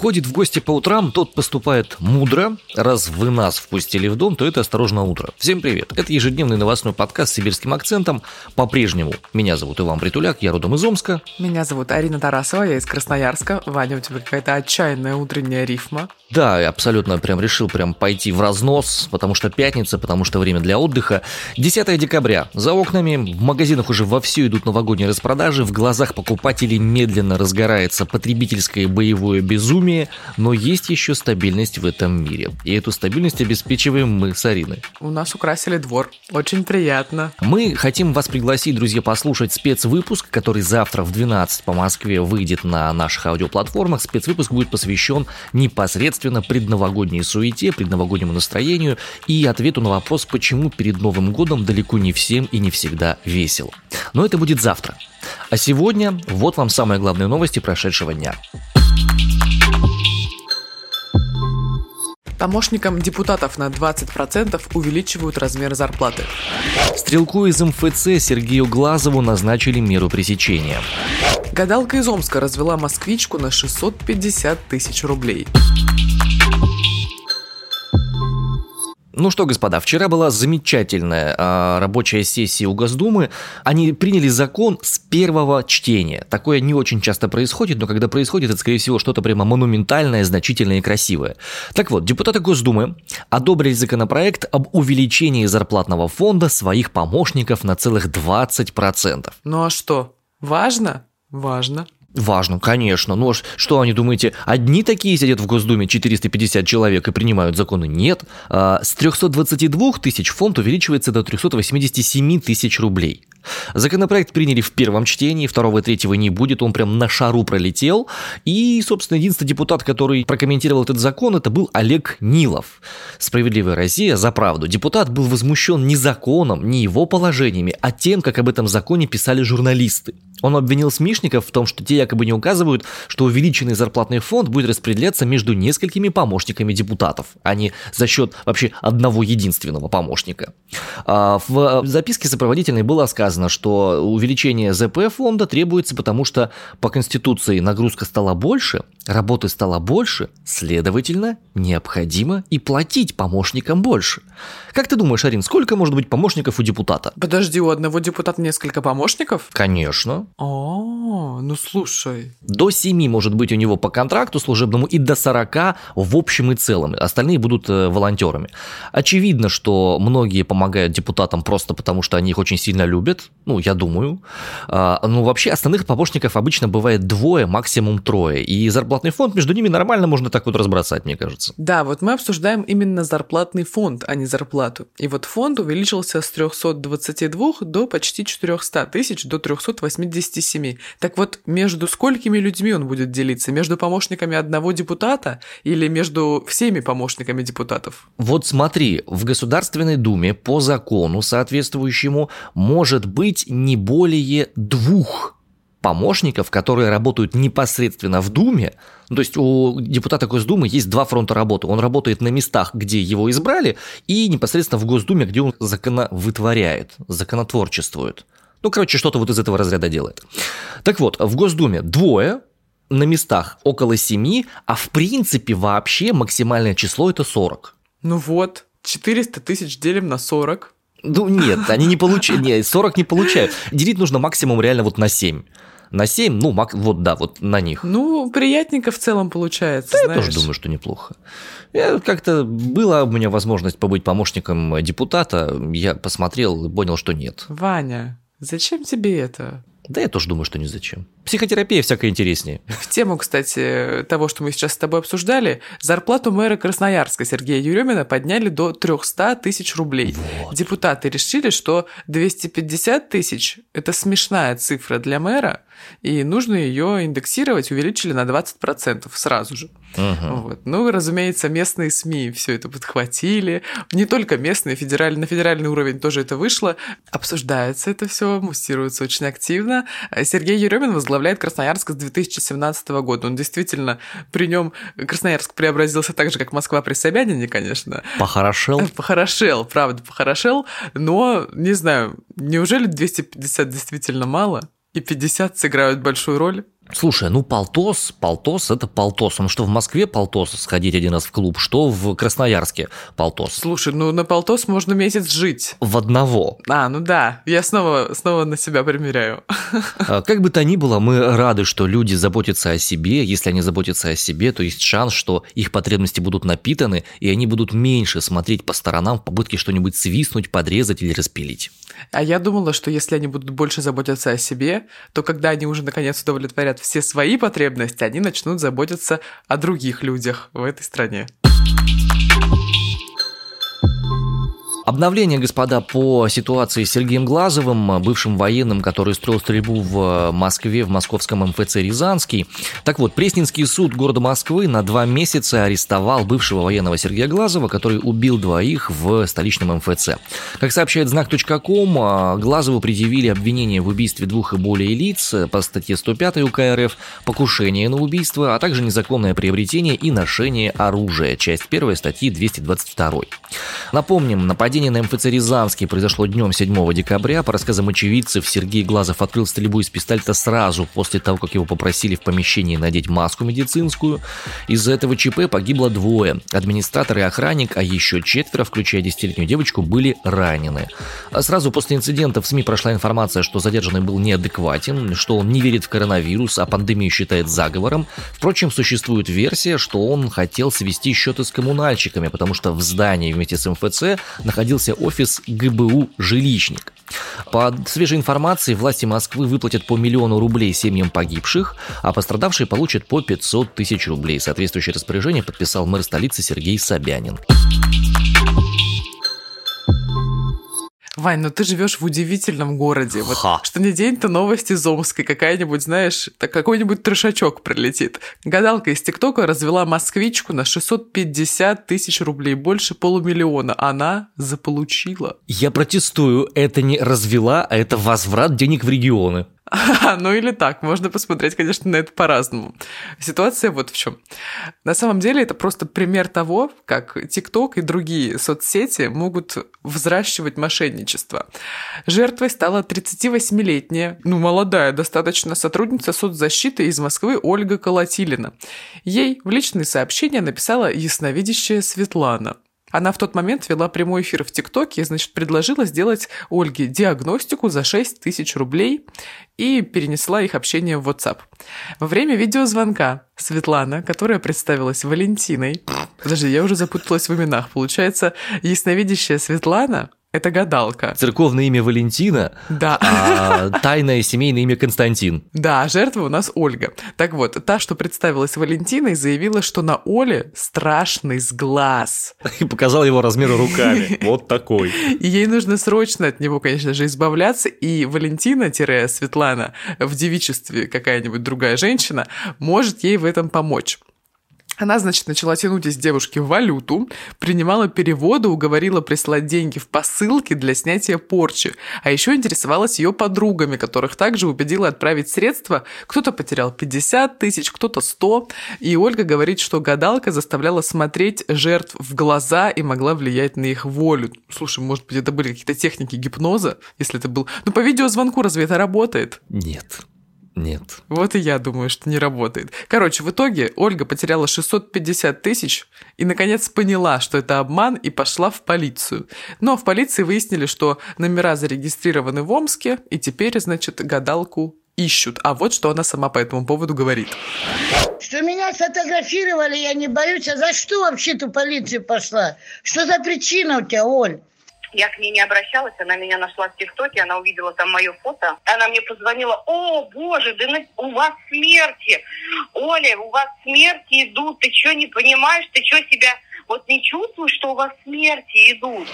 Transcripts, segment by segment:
Ходит в гости по утрам, тот поступает мудро. Раз вы нас впустили в дом, то это «Осторожно, утро». Всем привет. Это ежедневный новостной подкаст с сибирским акцентом. По-прежнему меня зовут Иван Притуляк, я родом из Омска. Меня зовут Арина Тарасова, я из Красноярска. Ваня, у тебя какая-то отчаянная утренняя рифма. Да, я абсолютно прям решил прям пойти в разнос, потому что пятница, потому что время для отдыха. 10 декабря. За окнами, в магазинах уже вовсю идут новогодние распродажи, в глазах покупателей медленно разгорается потребительское боевое безумие, но есть еще стабильность в этом мире. И эту стабильность обеспечиваем мы с Ариной. У нас украсили двор. Очень приятно. Мы хотим вас пригласить, друзья, послушать спецвыпуск, который завтра в 12 по Москве выйдет на наших аудиоплатформах. Спецвыпуск будет посвящен непосредственно предновогодней суете, предновогоднему настроению и ответу на вопрос, почему перед Новым годом далеко не всем и не всегда весело. Но это будет завтра. А сегодня вот вам самые главные новости прошедшего дня. Помощникам депутатов на 20% увеличивают размер зарплаты. Стрелку из МФЦ Сергею Глазову назначили меру пресечения. Гадалка из Омска развела москвичку на 650 тысяч рублей. Ну что, господа, вчера была замечательная а, рабочая сессия у Госдумы. Они приняли закон с первого чтения. Такое не очень часто происходит, но когда происходит, это, скорее всего, что-то прямо монументальное, значительное и красивое. Так вот, депутаты Госдумы одобрили законопроект об увеличении зарплатного фонда своих помощников на целых 20%. Ну а что, важно? Важно. Важно, конечно. Но что они думаете, одни такие сидят в Госдуме, 450 человек, и принимают законы? Нет. А, с 322 тысяч фонд увеличивается до 387 тысяч рублей. Законопроект приняли в первом чтении, второго и третьего не будет, он прям на шару пролетел. И, собственно, единственный депутат, который прокомментировал этот закон, это был Олег Нилов. Справедливая Россия за правду. Депутат был возмущен не законом, не его положениями, а тем, как об этом законе писали журналисты. Он обвинил СМИшников в том, что те якобы не указывают, что увеличенный зарплатный фонд будет распределяться между несколькими помощниками депутатов, а не за счет вообще одного единственного помощника. А, в записке сопроводительной было сказано, что увеличение ЗП фонда требуется, потому что по Конституции нагрузка стала больше, работы стало больше, следовательно, необходимо и платить помощникам больше. Как ты думаешь, Арин, сколько может быть помощников у депутата? Подожди, у одного депутата несколько помощников? Конечно. О, ну слушай. До 7 может быть у него по контракту служебному и до 40 в общем и целом. Остальные будут э, волонтерами. Очевидно, что многие помогают депутатам просто потому, что они их очень сильно любят. Ну, я думаю. А, ну, вообще, остальных помощников обычно бывает двое, максимум трое. И зарплатный фонд между ними нормально можно так вот разбросать, мне кажется. Да, вот мы обсуждаем именно зарплатный фонд, а не зарплату. И вот фонд увеличился с 322 до почти 400 тысяч, до 387. Так вот, между сколькими людьми он будет делиться? Между помощниками одного депутата или между всеми помощниками депутатов? Вот смотри, в Государственной Думе по закону соответствующему может быть не более двух помощников, которые работают непосредственно в Думе. Ну, то есть у депутата Госдумы есть два фронта работы. Он работает на местах, где его избрали, и непосредственно в Госдуме, где он законовытворяет, законотворчествует. Ну, короче, что-то вот из этого разряда делает. Так вот, в Госдуме двое, на местах около семи, а в принципе вообще максимальное число это 40. Ну вот, 400 тысяч делим на 40. Ну нет, они не получают, нет, 40 не получают. Делить нужно максимум реально вот на 7 на 7, ну, мак, вот да, вот на них. Ну, приятненько в целом получается. Да, знаешь. я тоже думаю, что неплохо. Я как-то была у меня возможность побыть помощником депутата, я посмотрел и понял, что нет. Ваня, зачем тебе это? Да я тоже думаю, что не зачем. Психотерапия всякое интереснее. В тему, кстати, того, что мы сейчас с тобой обсуждали, зарплату мэра Красноярска Сергея Еремина подняли до 300 тысяч рублей. Вот. Депутаты решили, что 250 тысяч – это смешная цифра для мэра, и нужно ее индексировать, увеличили на 20% сразу же. Угу. Вот. Ну, разумеется, местные СМИ все это подхватили. Не только местные, федеральный, на федеральный уровень тоже это вышло. Обсуждается это все, муссируется очень активно. Сергей Еремин возглавляет Красноярск с 2017 года. Он действительно, при нем Красноярск преобразился так же, как Москва при Собянине, конечно. Похорошел. Похорошел, правда, похорошел. Но, не знаю, неужели 250 действительно мало? и 50 сыграют большую роль. Слушай, ну полтос, полтос это полтос. Ну что в Москве полтос сходить один раз в клуб, что в Красноярске полтос. Слушай, ну на полтос можно месяц жить. В одного. А, ну да, я снова, снова на себя примеряю. А, как бы то ни было, мы рады, что люди заботятся о себе. Если они заботятся о себе, то есть шанс, что их потребности будут напитаны, и они будут меньше смотреть по сторонам в попытке что-нибудь свистнуть, подрезать или распилить. А я думала, что если они будут больше заботиться о себе, то когда они уже наконец удовлетворят все свои потребности, они начнут заботиться о других людях в этой стране. Обновление, господа, по ситуации с Сергеем Глазовым, бывшим военным, который строил стрельбу в Москве, в московском МФЦ «Рязанский». Так вот, Пресненский суд города Москвы на два месяца арестовал бывшего военного Сергея Глазова, который убил двоих в столичном МФЦ. Как сообщает знак.ком, Глазову предъявили обвинение в убийстве двух и более лиц по статье 105 УК РФ, покушение на убийство, а также незаконное приобретение и ношение оружия, часть 1 статьи 222. Напомним, нападение Нападение на МФЦ «Рязанский» произошло днем 7 декабря. По рассказам очевидцев, Сергей Глазов открыл стрельбу из пистолета сразу после того, как его попросили в помещении надеть маску медицинскую. Из-за этого ЧП погибло двое. Администратор и охранник, а еще четверо, включая десятилетнюю девочку, были ранены. А сразу после инцидента в СМИ прошла информация, что задержанный был неадекватен, что он не верит в коронавирус, а пандемию считает заговором. Впрочем, существует версия, что он хотел свести счеты с коммунальщиками, потому что в здании вместе с МФЦ находился находился офис ГБУ «Жилищник». По свежей информации, власти Москвы выплатят по миллиону рублей семьям погибших, а пострадавшие получат по 500 тысяч рублей. Соответствующее распоряжение подписал мэр столицы Сергей Собянин. Вань, ну ты живешь в удивительном городе. Вот что не день, то новости из Омска, какая-нибудь, знаешь, так какой-нибудь трешачок прилетит. Гадалка из ТикТока развела москвичку на 650 тысяч рублей, больше полумиллиона. Она заполучила. Я протестую, это не развела, а это возврат денег в регионы. ну или так, можно посмотреть, конечно, на это по-разному. Ситуация вот в чем. На самом деле это просто пример того, как TikTok и другие соцсети могут взращивать мошенничество. Жертвой стала 38-летняя, ну молодая достаточно, сотрудница соцзащиты из Москвы Ольга Колотилина. Ей в личные сообщения написала ясновидящая Светлана – она в тот момент вела прямой эфир в ТикТоке и, значит, предложила сделать Ольге диагностику за 6 тысяч рублей и перенесла их общение в WhatsApp. Во время видеозвонка Светлана, которая представилась Валентиной... Подожди, я уже запуталась в именах. Получается, ясновидящая Светлана это гадалка. Церковное имя Валентина, да. а тайное семейное имя Константин. Да, жертва у нас Ольга. Так вот, та, что представилась Валентиной, заявила, что на Оле страшный сглаз. И показал его размеры руками. Вот такой. И ей нужно срочно от него, конечно же, избавляться. И Валентина-Светлана в девичестве какая-нибудь другая женщина может ей в этом помочь. Она, значит, начала тянуть из девушки валюту, принимала переводы, уговорила прислать деньги в посылки для снятия порчи, а еще интересовалась ее подругами, которых также убедила отправить средства. Кто-то потерял 50 тысяч, кто-то 100. И Ольга говорит, что гадалка заставляла смотреть жертв в глаза и могла влиять на их волю. Слушай, может быть, это были какие-то техники гипноза, если это был... Ну, по видеозвонку разве это работает? Нет. Нет. Вот и я думаю, что не работает. Короче, в итоге Ольга потеряла 650 тысяч и, наконец, поняла, что это обман и пошла в полицию. Но в полиции выяснили, что номера зарегистрированы в Омске, и теперь, значит, гадалку ищут. А вот что она сама по этому поводу говорит. Что меня сфотографировали, я не боюсь. А за что вообще ты полицию пошла? Что за причина у тебя, Оль? Я к ней не обращалась, она меня нашла в ТикТоке, она увидела там мое фото. Она мне позвонила, о, боже, да у вас смерти. Оля, у вас смерти идут, ты что не понимаешь, ты что себя вот не чувствую, что у вас смерти идут.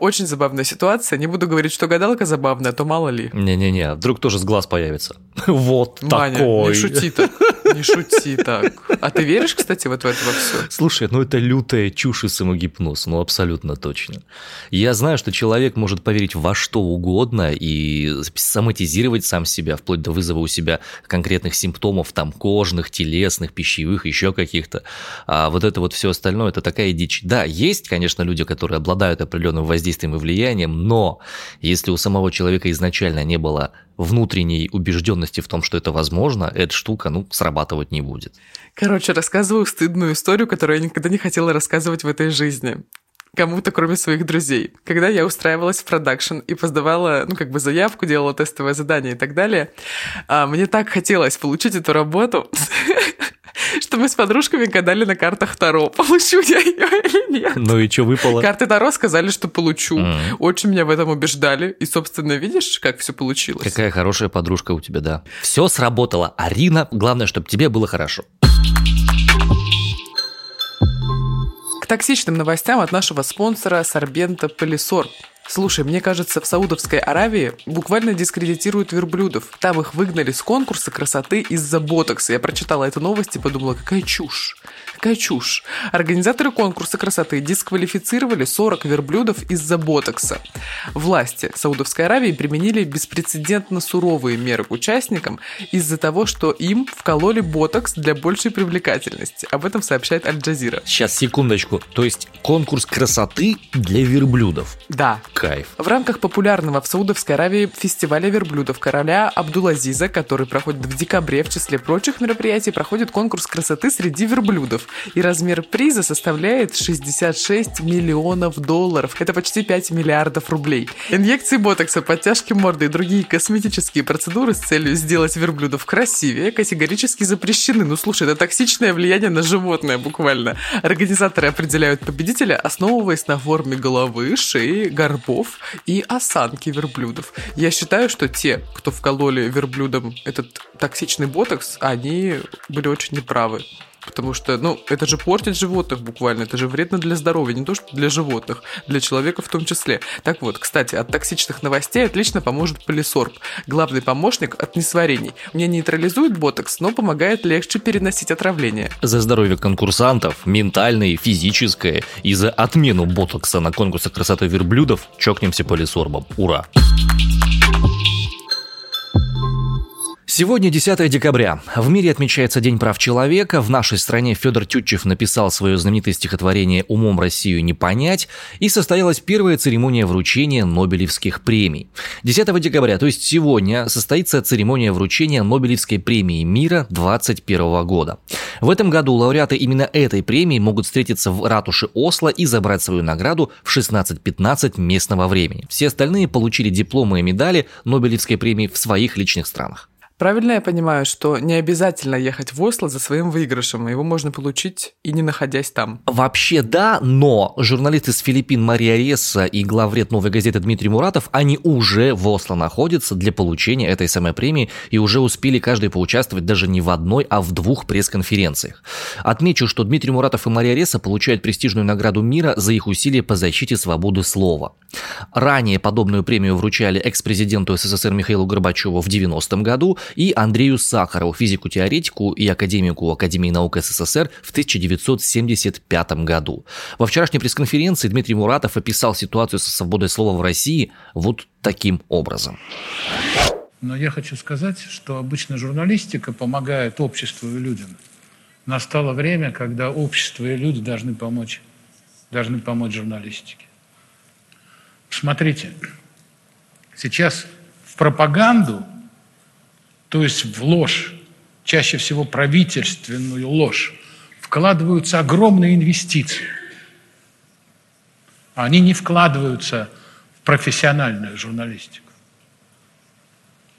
Очень забавная ситуация. Не буду говорить, что гадалка забавная, а то мало ли. Не-не-не, вдруг тоже с глаз появится. Вот Маня, такой. не шути так. Не шути так. А ты веришь, кстати, вот в это все? Слушай, ну это лютая чушь и самогипноз, ну абсолютно точно. Я знаю, что человек может поверить во что угодно и соматизировать сам себя, вплоть до вызова у себя конкретных симптомов, там, кожных, телесных, пищевых, еще каких-то. А вот это вот все остальное, это такая дичь. Да, есть, конечно, люди, которые обладают определенным воздействием и влиянием, но если у самого человека изначально не было внутренней убежденности в том, что это возможно, эта штука, ну, срабатывать не будет. Короче, рассказываю стыдную историю, которую я никогда не хотела рассказывать в этой жизни кому-то, кроме своих друзей. Когда я устраивалась в продакшн и поздавала, ну, как бы заявку, делала тестовое задание и так далее, а, мне так хотелось получить эту работу, что мы с подружками гадали на картах Таро, получу я ее или нет. Ну и что выпало? Карты Таро сказали, что получу. Mm. Очень меня в этом убеждали. И, собственно, видишь, как все получилось. Какая хорошая подружка у тебя, да. Все сработало. Арина, главное, чтобы тебе было хорошо. К токсичным новостям от нашего спонсора Сорбента Полисор. Слушай, мне кажется, в Саудовской Аравии буквально дискредитируют верблюдов. Там их выгнали с конкурса красоты из-за ботокса. Я прочитала эту новость и подумала, какая чушь. Какая чушь. Организаторы конкурса красоты дисквалифицировали 40 верблюдов из-за ботокса. Власти Саудовской Аравии применили беспрецедентно суровые меры к участникам из-за того, что им вкололи ботокс для большей привлекательности. Об этом сообщает Аль-Джазира. Сейчас, секундочку. То есть конкурс красоты для верблюдов? Да. Кайф. В рамках популярного в Саудовской Аравии фестиваля верблюдов короля Абдулазиза, который проходит в декабре, в числе прочих мероприятий, проходит конкурс красоты среди верблюдов и размер приза составляет 66 миллионов долларов. Это почти 5 миллиардов рублей. Инъекции ботокса, подтяжки морды и другие косметические процедуры с целью сделать верблюдов красивее категорически запрещены. Ну слушай, это токсичное влияние на животное буквально. Организаторы определяют победителя, основываясь на форме головы, шеи, горбов и осанки верблюдов. Я считаю, что те, кто вкололи верблюдам этот токсичный ботокс, они были очень неправы. Потому что, ну, это же портит животных буквально, это же вредно для здоровья, не то что для животных, для человека в том числе. Так вот, кстати, от токсичных новостей отлично поможет полисорб, главный помощник от несварений. Мне нейтрализует ботокс, но помогает легче переносить отравление. За здоровье конкурсантов, ментальное, физическое, и за отмену ботокса на конкурсах красоты верблюдов чокнемся полисорбом. Ура! Сегодня 10 декабря. В мире отмечается День прав человека. В нашей стране Федор Тютчев написал свое знаменитое стихотворение «Умом Россию не понять» и состоялась первая церемония вручения Нобелевских премий. 10 декабря, то есть сегодня, состоится церемония вручения Нобелевской премии мира 2021 года. В этом году лауреаты именно этой премии могут встретиться в ратуше Осло и забрать свою награду в 16.15 местного времени. Все остальные получили дипломы и медали Нобелевской премии в своих личных странах. Правильно я понимаю, что не обязательно ехать в Осло за своим выигрышем, его можно получить и не находясь там? Вообще да, но журналист из Филиппин Мария Ресса и главред «Новой газеты» Дмитрий Муратов, они уже в Осло находятся для получения этой самой премии и уже успели каждый поучаствовать даже не в одной, а в двух пресс-конференциях. Отмечу, что Дмитрий Муратов и Мария Ресса получают престижную награду мира за их усилия по защите свободы слова. Ранее подобную премию вручали экс-президенту СССР Михаилу Горбачеву в 90-м году и Андрею Сахарову, физику-теоретику и академику Академии наук СССР в 1975 году. Во вчерашней пресс-конференции Дмитрий Муратов описал ситуацию со свободой слова в России вот таким образом. Но я хочу сказать, что обычно журналистика помогает обществу и людям. Настало время, когда общество и люди должны помочь, должны помочь журналистике. Смотрите, сейчас в пропаганду то есть в ложь, чаще всего правительственную ложь, вкладываются огромные инвестиции. Они не вкладываются в профессиональную журналистику.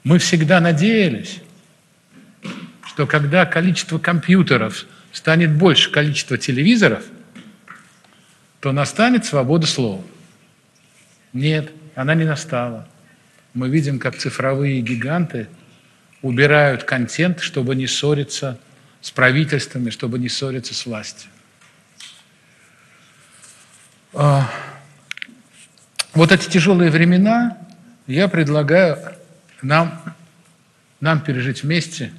Мы всегда надеялись, что когда количество компьютеров станет больше количества телевизоров, то настанет свобода слова. Нет, она не настала. Мы видим, как цифровые гиганты – убирают контент, чтобы не ссориться с правительствами, чтобы не ссориться с властью. А, вот эти тяжелые времена я предлагаю нам, нам пережить вместе,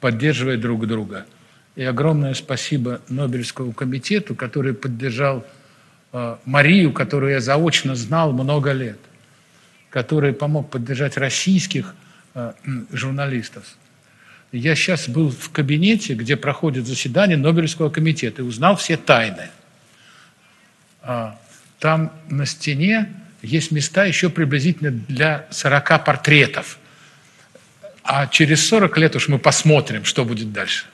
поддерживая друг друга. И огромное спасибо Нобелевскому комитету, который поддержал э, Марию, которую я заочно знал много лет, который помог поддержать российских журналистов. Я сейчас был в кабинете, где проходит заседание Нобелевского комитета, и узнал все тайны. А, там на стене есть места еще приблизительно для 40 портретов. а через 40 лет уж мы посмотрим, что будет дальше.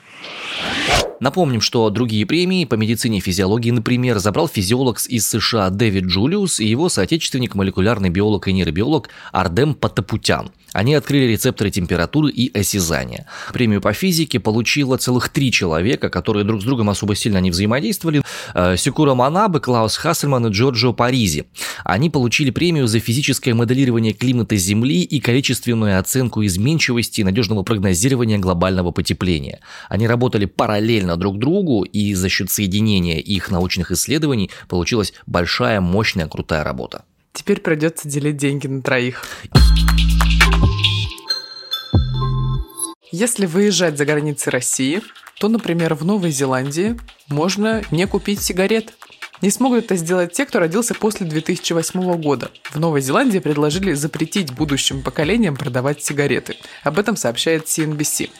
Напомним, что другие премии по медицине и физиологии, например, забрал физиолог из США Дэвид Джулиус и его соотечественник, молекулярный биолог и нейробиолог Ардем Патапутян. Они открыли рецепторы температуры и осязания. Премию по физике получило целых три человека, которые друг с другом особо сильно не взаимодействовали. Э, Сикура Манабе, Клаус Хассельман и Джорджо Паризи. Они получили премию за физическое моделирование климата Земли и количественную оценку изменчивости и надежного прогнозирования глобального потепления. Они работали параллельно друг другу, и за счет соединения их научных исследований получилась большая, мощная, крутая работа. Теперь придется делить деньги на троих. Если выезжать за границы России, то, например, в Новой Зеландии можно не купить сигарет. Не смогут это сделать те, кто родился после 2008 года. В Новой Зеландии предложили запретить будущим поколениям продавать сигареты. Об этом сообщает CNBC.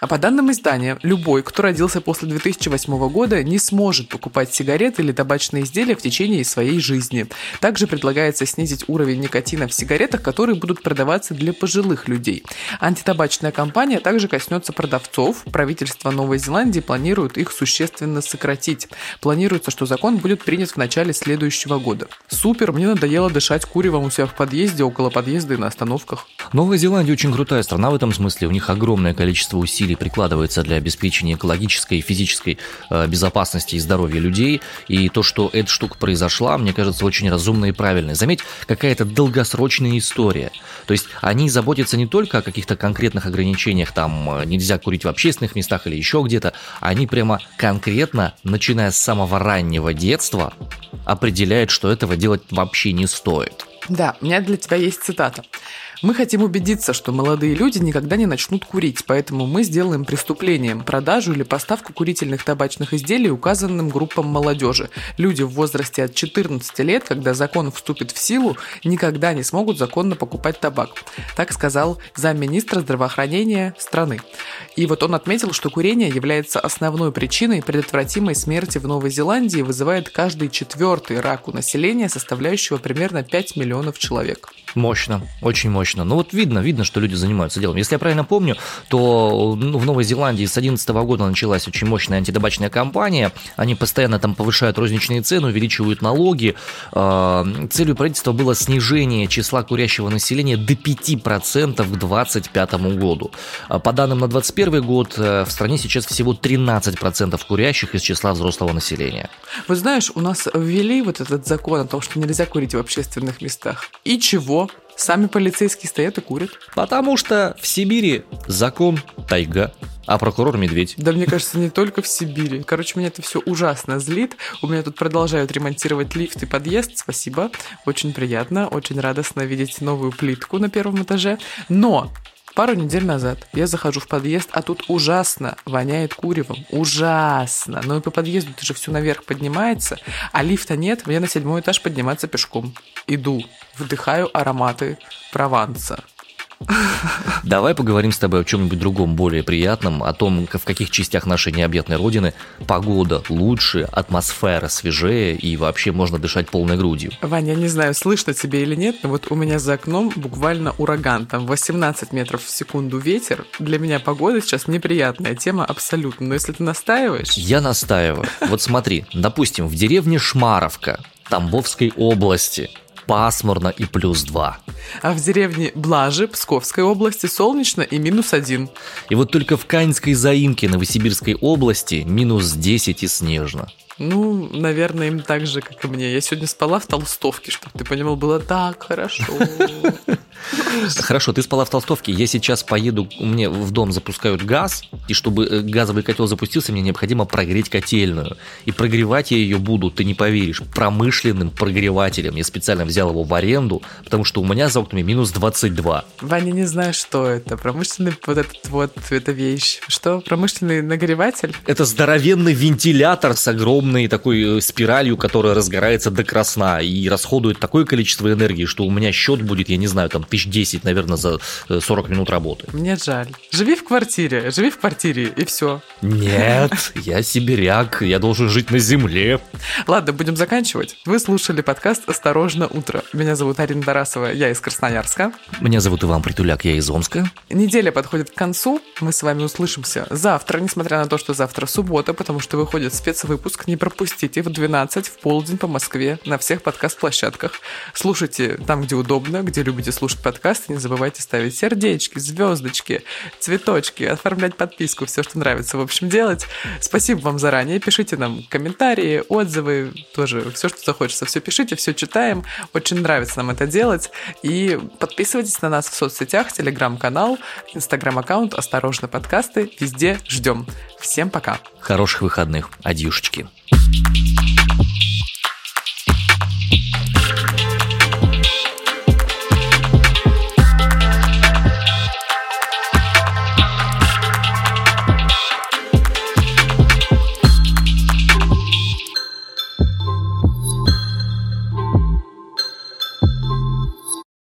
А по данным издания, любой, кто родился после 2008 года, не сможет покупать сигареты или табачные изделия в течение своей жизни. Также предлагается снизить уровень никотина в сигаретах, которые будут продаваться для пожилых людей. Антитабачная кампания также коснется продавцов. Правительство Новой Зеландии планирует их существенно сократить. Планируется, что закон будет принят в начале следующего года. Супер, мне надоело дышать куревом у себя в подъезде, около подъезда и на остановках. Новая Зеландия очень крутая страна в этом смысле. У них огромное количество усилий прикладывается для обеспечения экологической и физической э, безопасности и здоровья людей. И то, что эта штука произошла, мне кажется, очень разумно и правильно. Заметь, какая-то долгосрочная история. То есть они заботятся не только о каких-то конкретных ограничениях, там э, нельзя курить в общественных местах или еще где-то, они прямо конкретно, начиная с самого раннего детства, определяет, что этого делать вообще не стоит. Да, у меня для тебя есть цитата. Мы хотим убедиться, что молодые люди никогда не начнут курить, поэтому мы сделаем преступлением продажу или поставку курительных табачных изделий указанным группам молодежи. Люди в возрасте от 14 лет, когда закон вступит в силу, никогда не смогут законно покупать табак. Так сказал замминистра здравоохранения страны. И вот он отметил, что курение является основной причиной предотвратимой смерти в Новой Зеландии и вызывает каждый четвертый рак у населения, составляющего примерно 5 миллионов человек. Мощно, очень мощно. Ну вот видно, видно, что люди занимаются делом. Если я правильно помню, то ну, в Новой Зеландии с 2011 года началась очень мощная антитабачная кампания. Они постоянно там повышают розничные цены, увеличивают налоги. А, целью правительства было снижение числа курящего населения до 5% к 2025 году. А по данным на 2021 год э, в стране сейчас всего 13% курящих из числа взрослого населения. Вы знаешь, у нас ввели вот этот закон о том, что нельзя курить в общественных местах. И чего? Сами полицейские стоят и курят. Потому что в Сибири закон тайга, а прокурор медведь. Да мне кажется, не только в Сибири. Короче, меня это все ужасно злит. У меня тут продолжают ремонтировать лифт и подъезд. Спасибо. Очень приятно, очень радостно видеть новую плитку на первом этаже. Но Пару недель назад я захожу в подъезд, а тут ужасно воняет куревом. Ужасно. Но и по подъезду ты же все наверх поднимается, а лифта нет, мне на седьмой этаж подниматься пешком. Иду, вдыхаю ароматы Прованса. Давай поговорим с тобой о чем-нибудь другом, более приятном, о том, в каких частях нашей необъятной родины погода лучше, атмосфера свежее и вообще можно дышать полной грудью. Ваня, я не знаю, слышно тебе или нет, но вот у меня за окном буквально ураган, там 18 метров в секунду ветер. Для меня погода сейчас неприятная тема абсолютно, но если ты настаиваешь... Я настаиваю. Вот смотри, допустим, в деревне Шмаровка Тамбовской области пасмурно и плюс 2. А в деревне Блажи Псковской области солнечно и минус 1. И вот только в Каньской заимке Новосибирской области минус 10 и снежно. Ну, наверное, им так же, как и мне. Я сегодня спала в толстовке, чтобы ты понимал, было так хорошо. Хорошо, ты спала в толстовке. Я сейчас поеду, мне в дом запускают газ, и чтобы э, газовый котел запустился, мне необходимо прогреть котельную. И прогревать я ее буду, ты не поверишь, промышленным прогревателем. Я специально взял его в аренду, потому что у меня за окнами минус 22. Ваня, не знаю, что это. Промышленный вот этот вот, эта вещь. Что? Промышленный нагреватель? Это здоровенный вентилятор с огромным огромной такой э, спиралью, которая разгорается до красна и расходует такое количество энергии, что у меня счет будет, я не знаю, там тысяч десять, наверное, за 40 минут работы. Мне жаль. Живи в квартире, живи в квартире, и все. Нет, я сибиряк, я должен жить на земле. Ладно, будем заканчивать. Вы слушали подкаст «Осторожно, утро». Меня зовут Арина Тарасова, я из Красноярска. Меня зовут Иван Притуляк, я из Омска. Неделя подходит к концу, мы с вами услышимся завтра, несмотря на то, что завтра суббота, потому что выходит спецвыпуск. Не пропустите в 12 в полдень по Москве на всех подкаст-площадках. Слушайте там, где удобно, где любите слушать подкасты. Не забывайте ставить сердечки, звездочки, цветочки, оформлять подписку, все, что нравится, в общем, делать. Спасибо вам заранее. Пишите нам комментарии, отзывы, тоже все, что захочется, все пишите, все читаем. Очень нравится нам это делать. И подписывайтесь на нас в соцсетях, телеграм-канал, инстаграм-аккаунт «Осторожно, подкасты». Везде ждем. Всем пока. Хороших выходных. Адьюшечки.